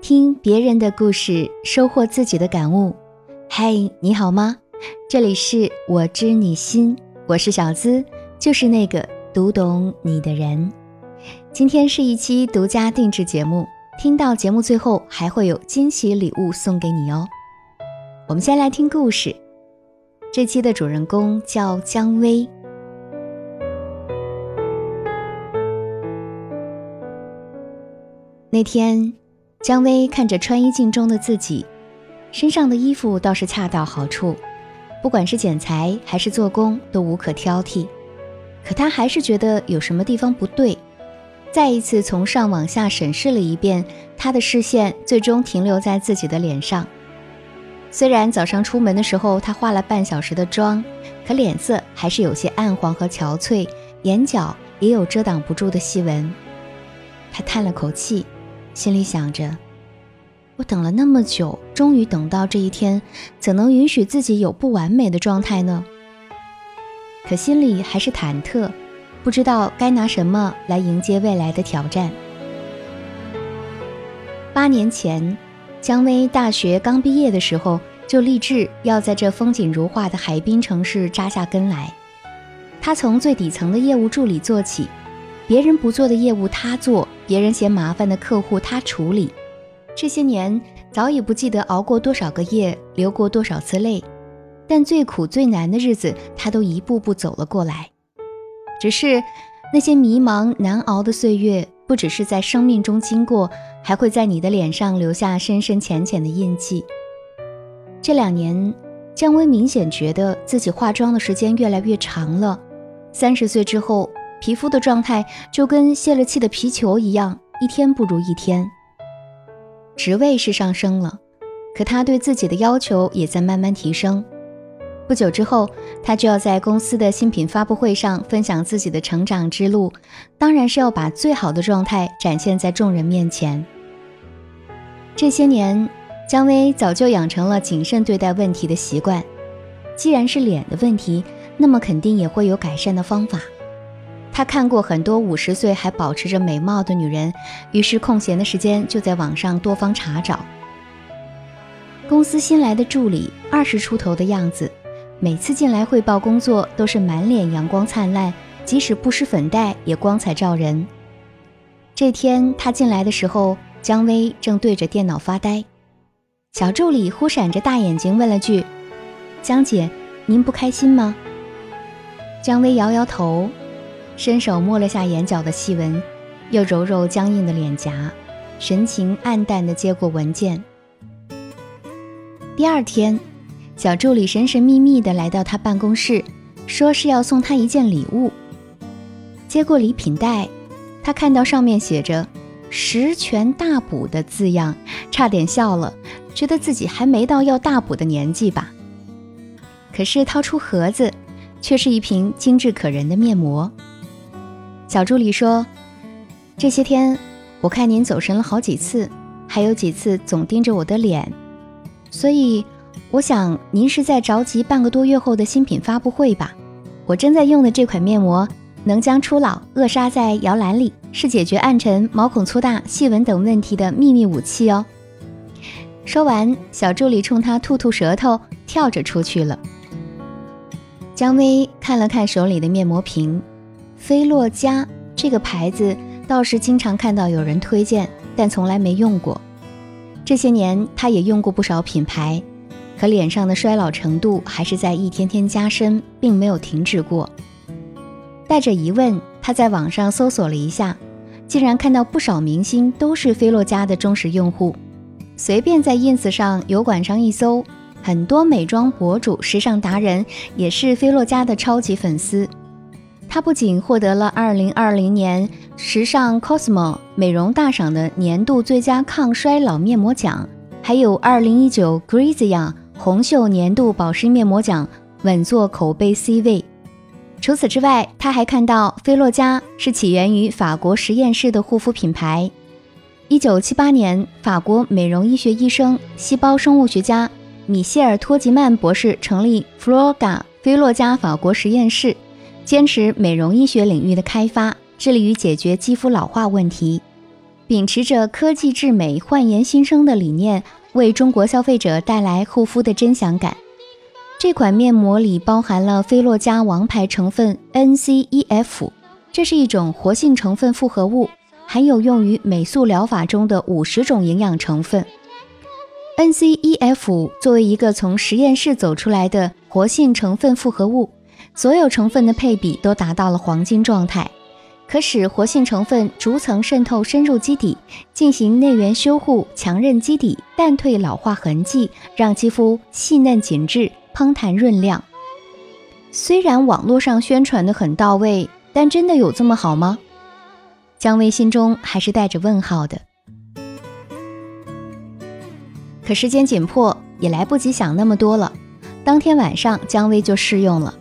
听别人的故事，收获自己的感悟。嗨，你好吗？这里是我知你心，我是小资，就是那个读懂你的人。今天是一期独家定制节目，听到节目最后还会有惊喜礼物送给你哦。我们先来听故事，这期的主人公叫姜薇。那天，姜薇看着穿衣镜中的自己，身上的衣服倒是恰到好处，不管是剪裁还是做工都无可挑剔。可她还是觉得有什么地方不对，再一次从上往下审视了一遍，她的视线最终停留在自己的脸上。虽然早上出门的时候她化了半小时的妆，可脸色还是有些暗黄和憔悴，眼角也有遮挡不住的细纹。她叹了口气。心里想着，我等了那么久，终于等到这一天，怎能允许自己有不完美的状态呢？可心里还是忐忑，不知道该拿什么来迎接未来的挑战。八年前，姜薇大学刚毕业的时候，就立志要在这风景如画的海滨城市扎下根来。她从最底层的业务助理做起。别人不做的业务他做，别人嫌麻烦的客户他处理。这些年早已不记得熬过多少个夜，流过多少次泪，但最苦最难的日子他都一步步走了过来。只是那些迷茫难熬的岁月，不只是在生命中经过，还会在你的脸上留下深深浅浅的印记。这两年，姜薇明显觉得自己化妆的时间越来越长了。三十岁之后。皮肤的状态就跟泄了气的皮球一样，一天不如一天。职位是上升了，可他对自己的要求也在慢慢提升。不久之后，他就要在公司的新品发布会上分享自己的成长之路，当然是要把最好的状态展现在众人面前。这些年，姜薇早就养成了谨慎对待问题的习惯。既然是脸的问题，那么肯定也会有改善的方法。他看过很多五十岁还保持着美貌的女人，于是空闲的时间就在网上多方查找。公司新来的助理，二十出头的样子，每次进来汇报工作都是满脸阳光灿烂，即使不施粉黛也光彩照人。这天他进来的时候，姜薇正对着电脑发呆，小助理忽闪着大眼睛问了句：“姜姐，您不开心吗？”姜薇摇摇头。伸手摸了下眼角的细纹，又揉揉僵硬的脸颊，神情黯淡地接过文件。第二天，小助理神神秘秘地来到他办公室，说是要送他一件礼物。接过礼品袋，他看到上面写着“十全大补”的字样，差点笑了，觉得自己还没到要大补的年纪吧。可是掏出盒子，却是一瓶精致可人的面膜。小助理说：“这些天我看您走神了好几次，还有几次总盯着我的脸，所以我想您是在着急半个多月后的新品发布会吧？我正在用的这款面膜能将初老扼杀在摇篮里，是解决暗沉、毛孔粗大、细纹等问题的秘密武器哦。”说完，小助理冲他吐吐舌头，跳着出去了。姜薇看了看手里的面膜瓶。菲洛嘉这个牌子倒是经常看到有人推荐，但从来没用过。这些年，他也用过不少品牌，可脸上的衰老程度还是在一天天加深，并没有停止过。带着疑问，他在网上搜索了一下，竟然看到不少明星都是菲洛嘉的忠实用户。随便在 ins 上、油管上一搜，很多美妆博主、时尚达人也是菲洛嘉的超级粉丝。她不仅获得了2020年时尚 Cosmo 美容大赏的年度最佳抗衰老面膜奖，还有2019 Grazia 红秀年度保湿面膜奖，稳坐口碑 C 位。除此之外，她还看到菲洛嘉是起源于法国实验室的护肤品牌。1978年，法国美容医学医生、细胞生物学家米歇尔·托吉曼博士成立 Flora 菲洛嘉法国实验室。坚持美容医学领域的开发，致力于解决肌肤老化问题。秉持着科技至美、焕颜新生的理念，为中国消费者带来护肤的真享感。这款面膜里包含了菲洛嘉王牌成分 NCEF，这是一种活性成分复合物，含有用于美素疗法中的五十种营养成分。NCEF 作为一个从实验室走出来的活性成分复合物，所有成分的配比都达到了黄金状态，可使活性成分逐层渗透深入基底，进行内源修护，强韧基底，淡退老化痕迹，让肌肤细嫩紧致、嘭弹润亮。虽然网络上宣传的很到位，但真的有这么好吗？姜薇心中还是带着问号的。可时间紧迫，也来不及想那么多了。当天晚上，姜薇就试用了。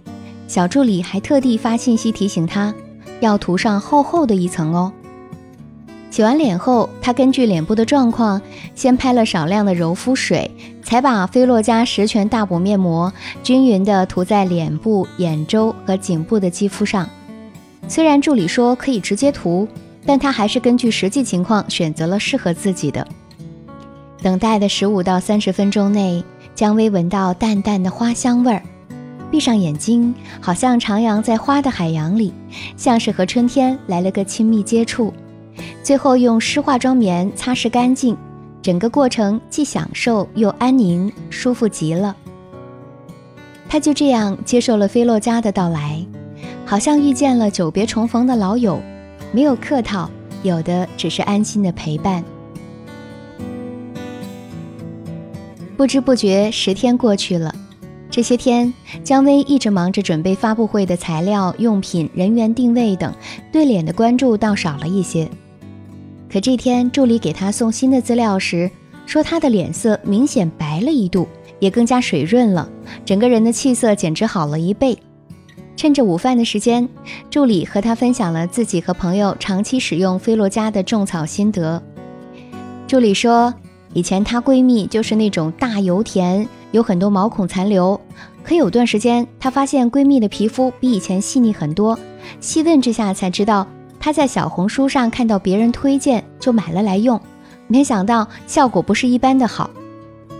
小助理还特地发信息提醒她，要涂上厚厚的一层哦。洗完脸后，她根据脸部的状况，先拍了少量的柔肤水，才把菲洛嘉十全大补面膜均匀地涂在脸部、眼周和颈部的肌肤上。虽然助理说可以直接涂，但她还是根据实际情况选择了适合自己的。等待的十五到三十分钟内，姜薇闻到淡淡的花香味儿，闭上眼睛，好像徜徉在花的海洋里，像是和春天来了个亲密接触。最后用湿化妆棉擦拭干净，整个过程既享受又安宁，舒服极了。他就这样接受了菲洛嘉的到来，好像遇见了久别重逢的老友，没有客套，有的只是安心的陪伴。不知不觉，十天过去了。这些天，姜薇一直忙着准备发布会的材料、用品、人员定位等，对脸的关注倒少了一些。可这天，助理给她送新的资料时，说她的脸色明显白了一度，也更加水润了，整个人的气色简直好了一倍。趁着午饭的时间，助理和她分享了自己和朋友长期使用菲洛嘉的种草心得。助理说。以前她闺蜜就是那种大油田，有很多毛孔残留。可有段时间，她发现闺蜜的皮肤比以前细腻很多。细问之下才知道，她在小红书上看到别人推荐，就买了来用。没想到效果不是一般的好。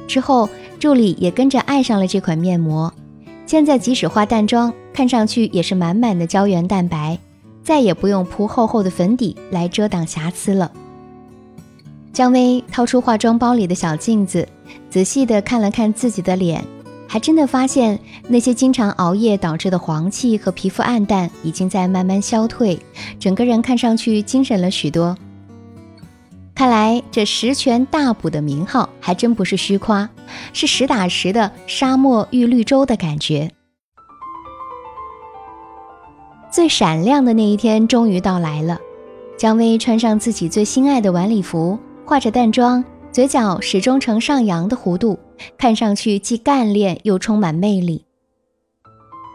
之后，助理也跟着爱上了这款面膜。现在即使化淡妆，看上去也是满满的胶原蛋白，再也不用铺厚厚的粉底来遮挡瑕疵了。姜薇掏出化妆包里的小镜子，仔细地看了看自己的脸，还真的发现那些经常熬夜导致的黄气和皮肤暗淡已经在慢慢消退，整个人看上去精神了许多。看来这十全大补的名号还真不是虚夸，是实打实的沙漠遇绿洲的感觉。最闪亮的那一天终于到来了，姜薇穿上自己最心爱的晚礼服。化着淡妆，嘴角始终呈上扬的弧度，看上去既干练又充满魅力。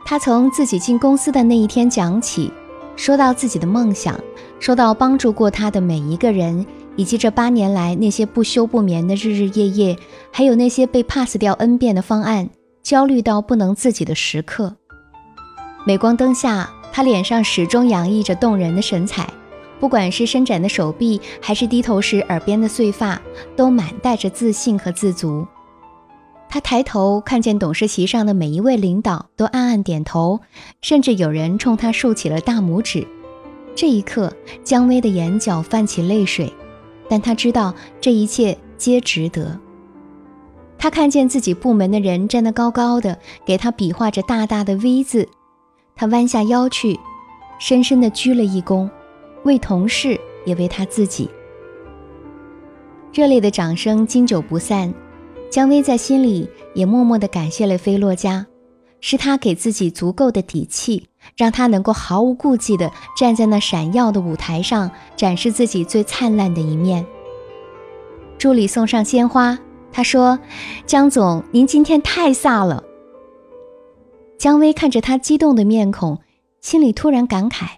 他从自己进公司的那一天讲起，说到自己的梦想，说到帮助过他的每一个人，以及这八年来那些不休不眠的日日夜夜，还有那些被 pass 掉 n 遍的方案，焦虑到不能自己的时刻。镁光灯下，他脸上始终洋溢着动人的神采。不管是伸展的手臂，还是低头时耳边的碎发，都满带着自信和自足。他抬头看见董事席上的每一位领导都暗暗点头，甚至有人冲他竖起了大拇指。这一刻，姜薇的眼角泛起泪水，但他知道这一切皆值得。他看见自己部门的人站得高高的，给他比划着大大的 V 字，他弯下腰去，深深地鞠了一躬。为同事，也为他自己。热烈的掌声经久不散。姜薇在心里也默默地感谢了菲洛嘉，是他给自己足够的底气，让他能够毫无顾忌地站在那闪耀的舞台上，展示自己最灿烂的一面。助理送上鲜花，他说：“姜总，您今天太飒了。”姜薇看着他激动的面孔，心里突然感慨。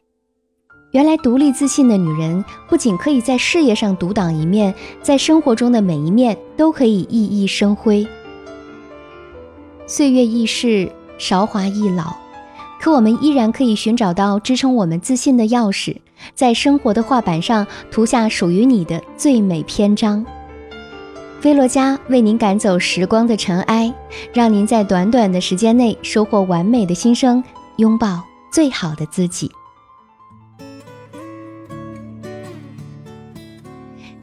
原来独立自信的女人，不仅可以在事业上独当一面，在生活中的每一面都可以熠熠生辉。岁月易逝，韶华易老，可我们依然可以寻找到支撑我们自信的钥匙，在生活的画板上涂下属于你的最美篇章。菲洛嘉为您赶走时光的尘埃，让您在短短的时间内收获完美的新生，拥抱最好的自己。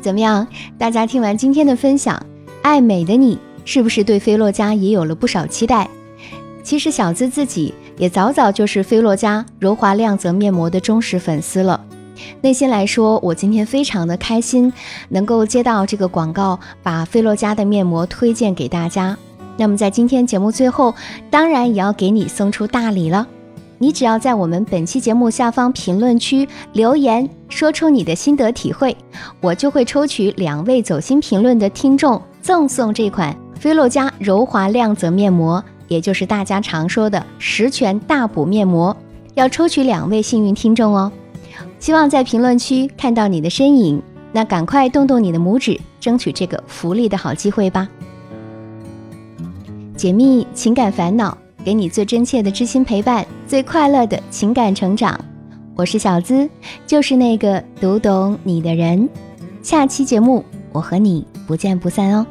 怎么样？大家听完今天的分享，爱美的你是不是对菲洛嘉也有了不少期待？其实小资自己也早早就是菲洛嘉柔滑亮泽面膜的忠实粉丝了。内心来说，我今天非常的开心，能够接到这个广告，把菲洛嘉的面膜推荐给大家。那么在今天节目最后，当然也要给你送出大礼了。你只要在我们本期节目下方评论区留言，说出你的心得体会，我就会抽取两位走心评论的听众，赠送这款菲洛嘉柔滑亮泽面膜，也就是大家常说的十全大补面膜。要抽取两位幸运听众哦，希望在评论区看到你的身影，那赶快动动你的拇指，争取这个福利的好机会吧。解密情感烦恼。给你最真切的知心陪伴，最快乐的情感成长。我是小资，就是那个读懂你的人。下期节目，我和你不见不散哦。